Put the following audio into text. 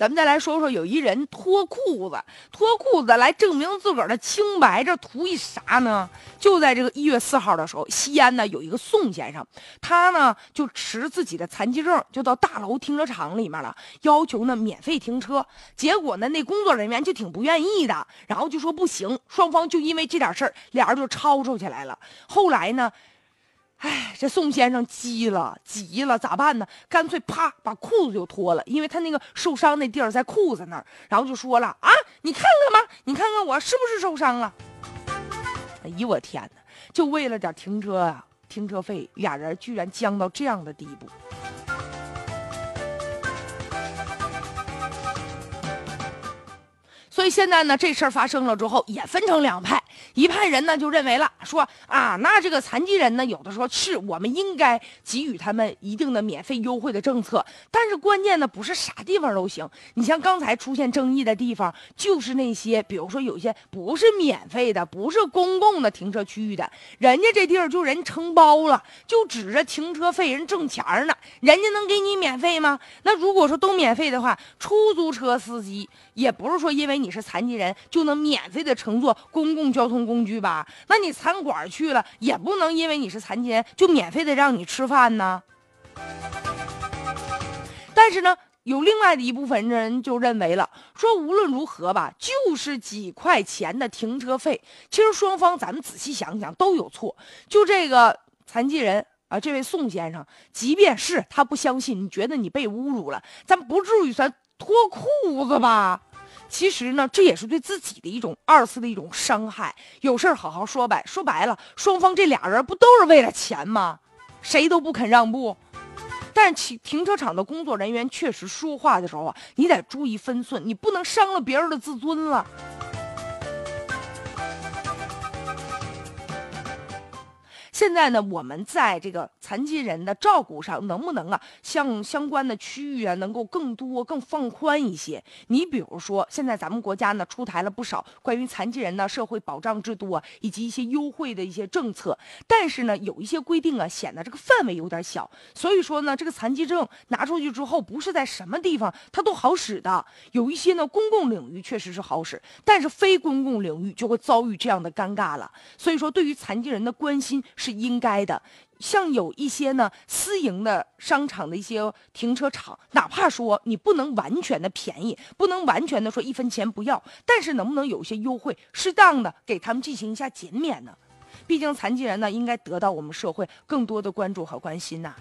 咱们再来说说，有一人脱裤子，脱裤子来证明自个儿的清白，这图一啥呢？就在这个一月四号的时候，西安呢有一个宋先生，他呢就持自己的残疾证，就到大楼停车场里面了，要求呢免费停车。结果呢，那工作人员就挺不愿意的，然后就说不行，双方就因为这点事儿，俩人就吵吵起来了。后来呢？哎，这宋先生急了，急了，咋办呢？干脆啪把裤子就脱了，因为他那个受伤那地儿在裤子那儿，然后就说了啊，你看看吧，你看看我是不是受伤了？哎呦我天哪！就为了点停车啊，停车费，俩人居然僵到这样的地步。所以现在呢，这事儿发生了之后，也分成两派。一派人呢就认为了，说啊，那这个残疾人呢，有的时候是我们应该给予他们一定的免费优惠的政策，但是关键呢不是啥地方都行。你像刚才出现争议的地方，就是那些，比如说有些不是免费的，不是公共的停车区域的，人家这地儿就人承包了，就指着停车费人挣钱呢，人家能给你免费吗？那如果说都免费的话，出租车司机也不是说因为你是残疾人就能免费的乘坐公共交通。工具吧，那你餐馆去了也不能因为你是残疾人就免费的让你吃饭呢。但是呢，有另外的一部分人就认为了，说无论如何吧，就是几块钱的停车费，其实双方咱们仔细想想都有错。就这个残疾人啊，这位宋先生，即便是他不相信，你觉得你被侮辱了，咱不至于咱脱裤子吧？其实呢，这也是对自己的一种二次的一种伤害。有事儿好好说呗，说白了，双方这俩人不都是为了钱吗？谁都不肯让步。但停停车场的工作人员确实说话的时候啊，你得注意分寸，你不能伤了别人的自尊了。现在呢，我们在这个残疾人的照顾上，能不能啊，向相关的区域啊，能够更多、更放宽一些？你比如说，现在咱们国家呢，出台了不少关于残疾人的社会保障制度啊，以及一些优惠的一些政策。但是呢，有一些规定啊，显得这个范围有点小。所以说呢，这个残疾证拿出去之后，不是在什么地方它都好使的。有一些呢，公共领域确实是好使，但是非公共领域就会遭遇这样的尴尬了。所以说，对于残疾人的关心是。应该的，像有一些呢私营的商场的一些停车场，哪怕说你不能完全的便宜，不能完全的说一分钱不要，但是能不能有一些优惠，适当的给他们进行一下减免呢？毕竟残疾人呢，应该得到我们社会更多的关注和关心呐。